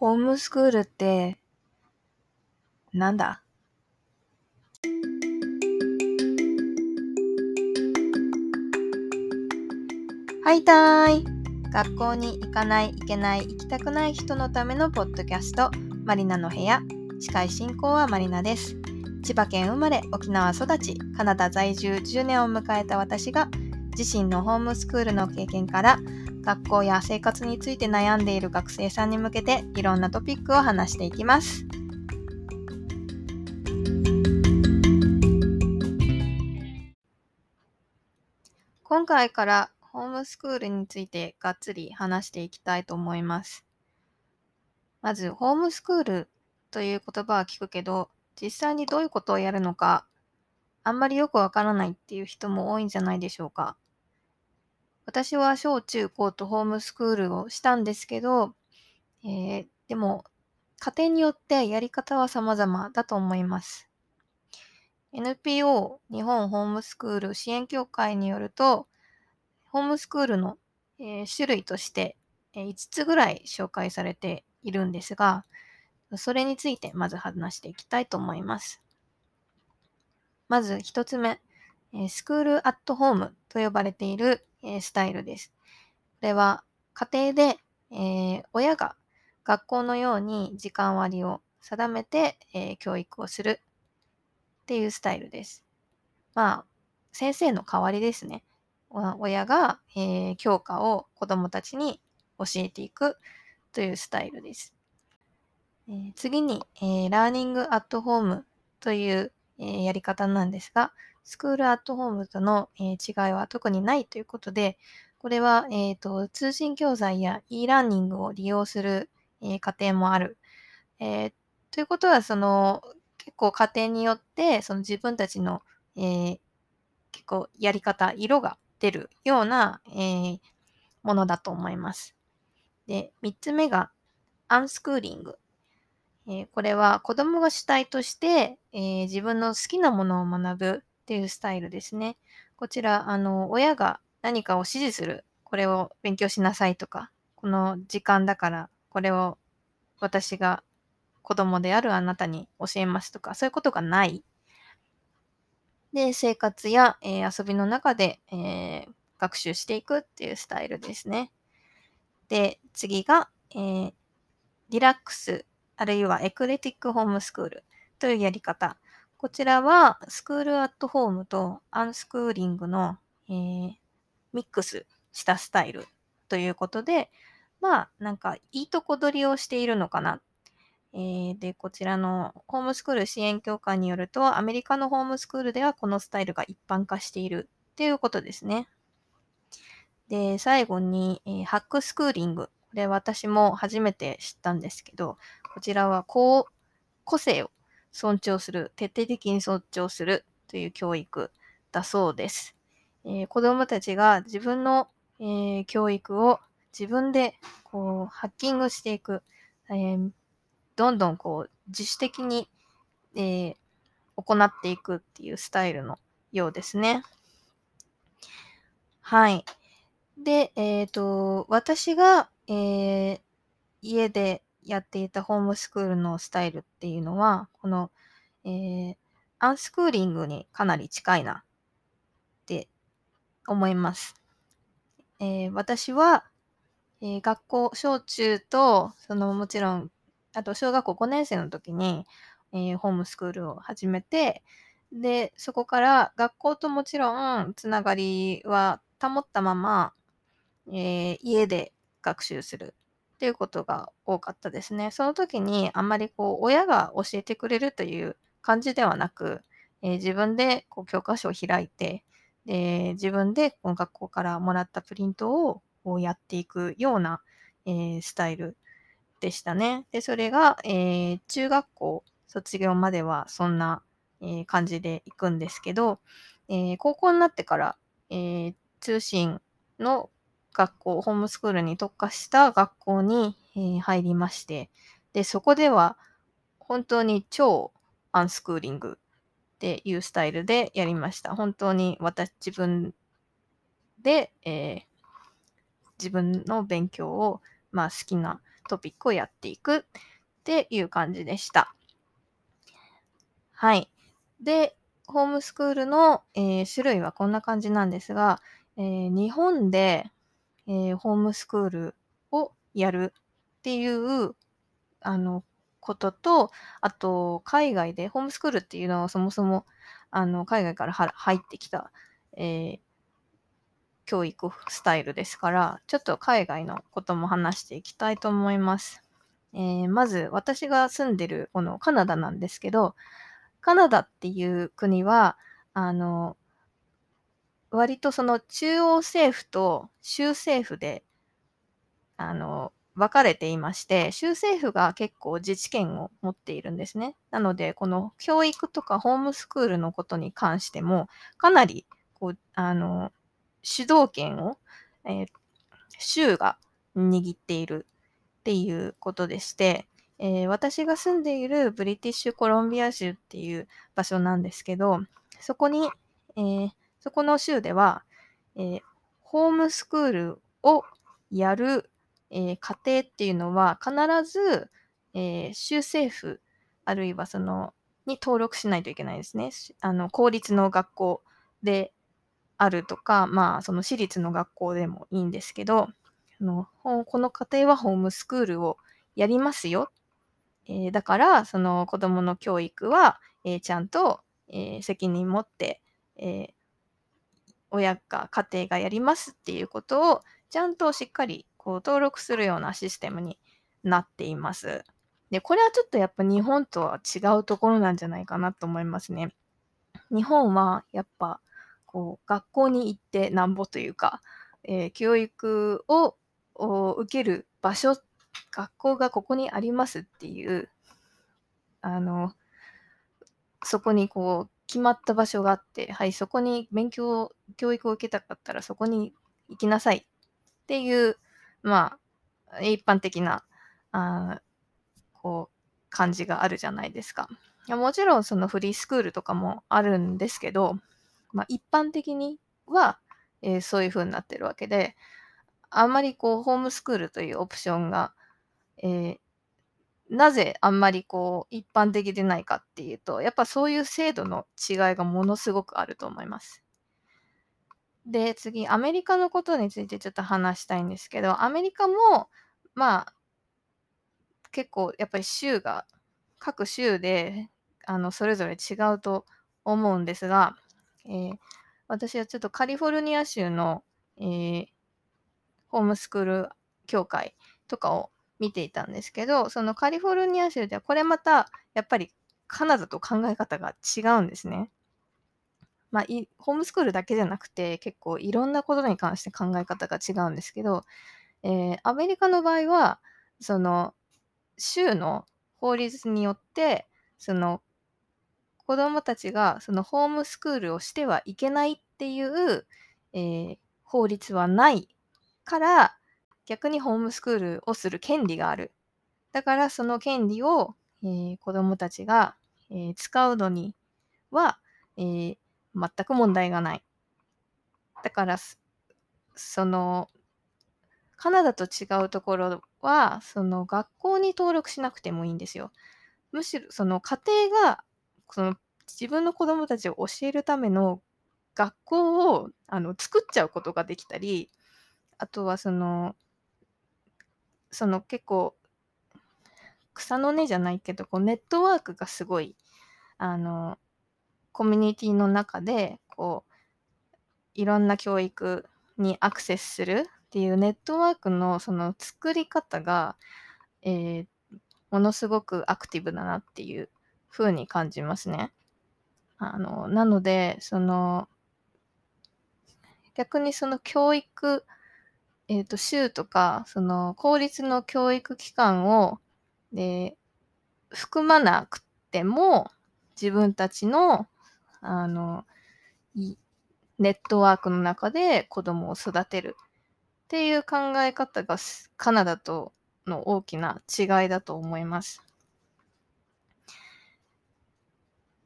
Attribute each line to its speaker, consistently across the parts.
Speaker 1: ホームスクールって、なんだ？はいたーい。学校に行かない、行けない、行きたくない人のためのポッドキャスト、マリナの部屋。司会進行はマリナです。千葉県生まれ、沖縄育ち、カナダ在住10年を迎えた私が、自身のホームスクールの経験から、学校や生活について悩んでいる学生さんに向けていろんなトピックを話していきます。今回からホームスクールについてがっつり話していきたいと思います。まず、ホームスクールという言葉は聞くけど、実際にどういうことをやるのか、あんまりよくわからないっていう人も多いんじゃないでしょうか。私は小中高とホームスクールをしたんですけど、えーでも家庭によってやり方は様々だと思います。NPO 日本ホームスクール支援協会によると、ホームスクールの、えー種類として、え5つぐらい紹介されているんですが、それについてまず話していきたいと思います。まず1つ目、スクールアットホームと呼ばれている、えスタイルです。これは家庭で、えー親が学校のように時間割を定めて、えー教育をするっていうスタイルです。まあ、先生の代わりですね。親が、えー教科を子どもたちに教えていくというスタイルです。えー次に、えーラーニングアットホームという、えやり方なんですが、スクールアットホームとの、えー違いは特にないということで、これは、えーと通信教材や e ラーニングを利用する、えー家庭もある。えーということは、その結構家庭によってその自分たちの、えー結構やり方、色が出るような、えーものだと思います。で、3つ目がアンスクーリング。えーこれは子供が主体として、えー自分の好きなものを学ぶっていうスタイルですね。こちら、あの、親が何かを指示する。これを勉強しなさいとか、この時間だからこれを私が子供であるあなたに教えますとか、そういうことがない。で、生活や、えー遊びの中で、えー学習していくっていうスタイルですね。で、次が、えーリラックス、あるいはエクレティックホームスクールというやり方。こちらは、スクールアットホームとアンスクーリングの、えーミックスしたスタイルということで、まあ、なんか、いいとこ取りをしているのかな。えーで、こちらのホームスクール支援協会によると、アメリカのホームスクールではこのスタイルが一般化しているっていうことですね。で、最後に、えーハックスクーリング。これ私も初めて知ったんですけど、こちらはこう個性を尊重する、徹底的に尊重するという教育だそうです。えー子供たちが自分の、えー教育を自分でこうハッキングしていく、えーどんどんこう自主的に、えー行っていくっていうスタイルのようですね。はい。で、えっ、と、私が、えー家でやっていたホームスクールのスタイルっていうのは、この、えーアンスクーリングにかなり近いなって思います。えー私は、えー学校、小中と、そのもちろん、あと小学校5年生の時に、えーホームスクールを始めて、で、そこから学校ともちろんつながりは保ったまま、えー家で学習するていうことが多かったですね。その時にあんまりこう親が教えてくれるという感じではなく、えー自分でこう教科書を開いて、で自分でこの学校からもらったプリントをこうやっていくような、えースタイルでしたね。で、それが、えー中学校卒業まではそんな、え感じで行くんですけど、え高校になってから、え通信の学校、ホームスクールに特化した学校に、えー入りまして、で、そこでは本当に超アンスクーリングっていうスタイルでやりました。本当に私、自分で、えー自分の勉強を、まあ好きなトピックをやっていくっていう感じでした。はい。で、ホームスクールの、えー、種類はこんな感じなんですが、えー、日本で、えー、ホームスクールをやるっていうあのことと、あと、海外で、ホームスクールっていうのはそもそもあの海外から入ってきた、えー、教育スタイルですから、ちょっと海外のことも話していきたいと思います。えー、まず、私が住んでるこのカナダなんですけど、カナダっていう国は、あの、割とその中央政府と州政府で、あの、分かれていまして、州政府が結構自治権を持っているんですね。なので、この教育とかホームスクールのことに関しても、かなりこうあの主導権を、えー、州が握っているっていうことでして、えー、私が住んでいるブリティッシュコロンビア州っていう場所なんですけど、そこに、えー、そこの州では、えー、ホームスクールをやる、え家庭っていうのは必ず、え州政府あるいはそのに登録しないといけないですね。あの公立の学校であるとか、まあその私立の学校でもいいんですけど、あのこの家庭はホームスクールをやりますよえー、だから、その子供の教育は、えー、ちゃんと、えー、責任持って、え親が、家庭がやりますっていうことを、ちゃんとしっかりこう登録するようなシステムになっています。で、これはちょっとやっぱ日本とは違うところなんじゃないかなと思いますね。日本はやっぱこう学校に行ってなんぼというか、えー、教育を受ける場所学校がここにありますっていう、あの、そこにこう、決まった場所があって、はい、そこに勉強、教育を受けたかったらそこに行きなさいっていう、まあ、一般的な、あこう、感じがあるじゃないですか。いやもちろんそのフリースクールとかもあるんですけど、まあ、一般的には、えー、そういう風になってるわけで、あんまりこう、ホームスクールというオプションがえー、なぜあんまりこう一般的でないかっていうと、やっぱそういう制度の違いがものすごくあると思います。で、次、アメリカのことについてちょっと話したいんですけど、アメリカも、まあ、結構やっぱり州が、各州で、あの、それぞれ違うと思うんですが、えー、私はちょっとカリフォルニア州の、えー、ホームスクール協会とかを見ていたんですけど、そのカリフォルニア州ではこれまたやっぱりカナダと考え方が違うんですね。まあ、ホームスクールだけじゃなくて結構いろんなことに関して考え方が違うんですけど、えー、アメリカの場合はその州の法律によってその子どもたちがそのホームスクールをしてはいけないっていう、えー、法律はないから逆にホームスクールをする権利がある。だからその権利を、えー、子どもたちが、えー、使うのには、えー、全く問題がない。だから、その、カナダと違うところは、その学校に登録しなくてもいいんですよ。むしろ、その家庭が、その自分の子供たちを教えるための学校をあの作っちゃうことができたり、あとはそのその結構草の根じゃないけどこうネットワークがすごいあのコミュニティの中でこういろんな教育にアクセスするっていうネットワークのその作り方が、えー、ものすごくアクティブだなっていう風に感じますね。あのなのでその逆にその教育えっ、ー、と、州とか、その、公立の教育機関を、で、含まなくても、自分たちの、あの、ネットワークの中で子供を育てるっていう考え方がカナダとの大きな違いだと思います。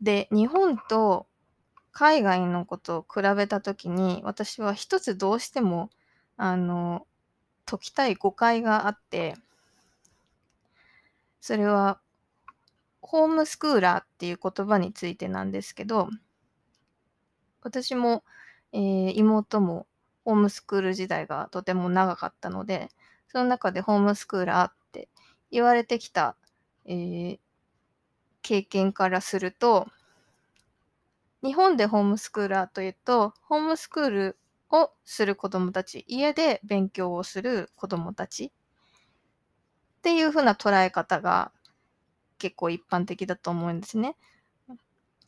Speaker 1: で、日本と海外のことを比べたときに、私は一つどうしてもあの、解きたい誤解があって、それは、ホームスクーラーっていう言葉についてなんですけど、私も、えー、妹もホームスクール時代がとても長かったので、その中でホームスクーラーって言われてきた、えー、経験からすると、日本でホームスクーラーというと、ホームスクールをする子どもたち、家で勉強をする子どもたちっていう風な捉え方が結構一般的だと思うんですね。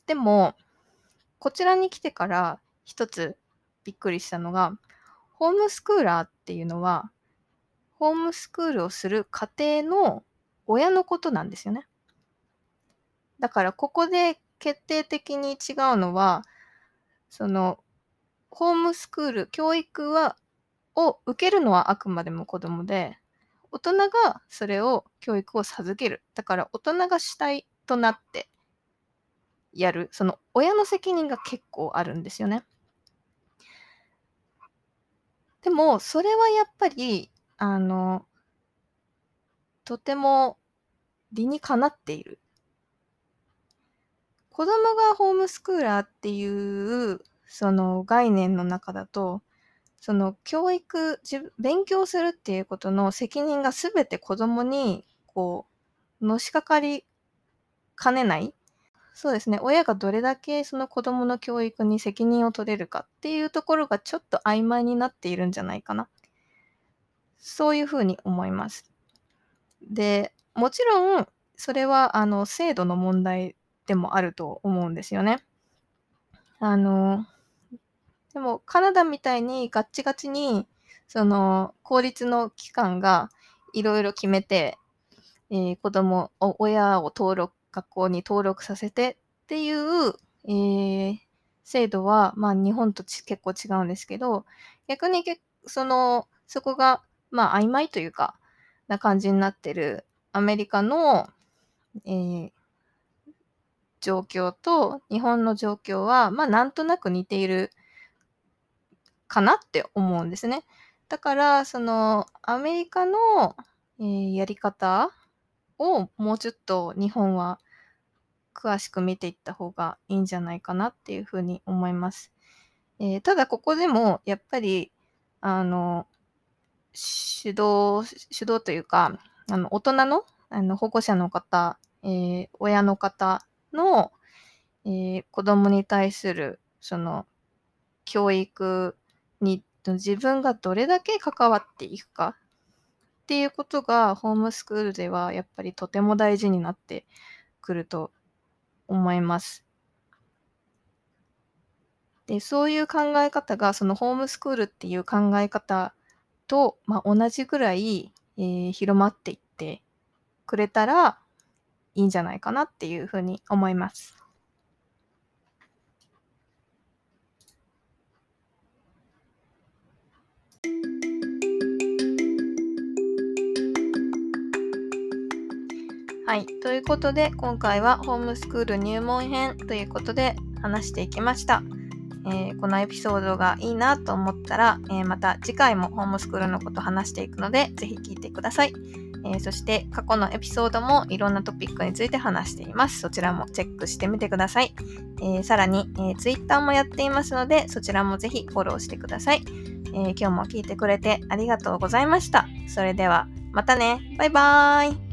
Speaker 1: でも、こちらに来てから一つびっくりしたのが、ホームスクーラーっていうのは、ホームスクールをする家庭の親のことなんですよね。だからここで決定的に違うのは、その、ホームスクール、教育は、を受けるのはあくまでも子供で、大人がそれを、教育を授ける。だから大人が主体となってやる。その親の責任が結構あるんですよね。でも、それはやっぱり、あの、とても理にかなっている。子供がホームスクーラーっていうその概念の中だと、その教育、勉強するっていうことの責任が全て子供にこう、のしかかりかねないそうですね。親がどれだけその子供の教育に責任を取れるかっていうところがちょっと曖昧になっているんじゃないかな。そういうふうに思います。で、もちろん、それはあの制度の問題でもあると思うんですよね。あの、でもカナダみたいにガッチガチに、その公立の機関がいろいろ決めて、えー、子供、親を登録、学校に登録させてっていう、えー、制度は、まあ日本と結構違うんですけど、逆にけその、そこが、まあ曖昧というか、な感じになってるアメリカの、えー、状況と日本の状況は、まあなんとなく似ているかなって思うんですね。だから、そのアメリカの、えー、やり方をもうちょっと日本は詳しく見ていった方がいいんじゃないかなっていうふうに思います。えー、ただここでもやっぱりあの主導主導というかあの大人のあの保護者の方、えー、親の方の、えー、子供に対するその教育に自分がどれだけ関わっていくかっていうことがホームスクールではやっぱりとても大事になってくると思います。でそういう考え方がそのホームスクールっていう考え方と、まあ、同じぐらい、えー、広まっていってくれたらいいんじゃないかなっていうふうに思います。はい。ということで、今回はホームスクール入門編ということで話していきました。えー、このエピソードがいいなと思ったら、えー、また次回もホームスクールのこと話していくので、ぜひ聞いてください。えー、そして過去のエピソードもいろんなトピックについて話しています。そちらもチェックしてみてください。え、さらに、え、Twitter もやっていますので、そちらもぜひフォローしてください。え今日も聞いてくれてありがとうございました。それでは、またね。バイバーイ。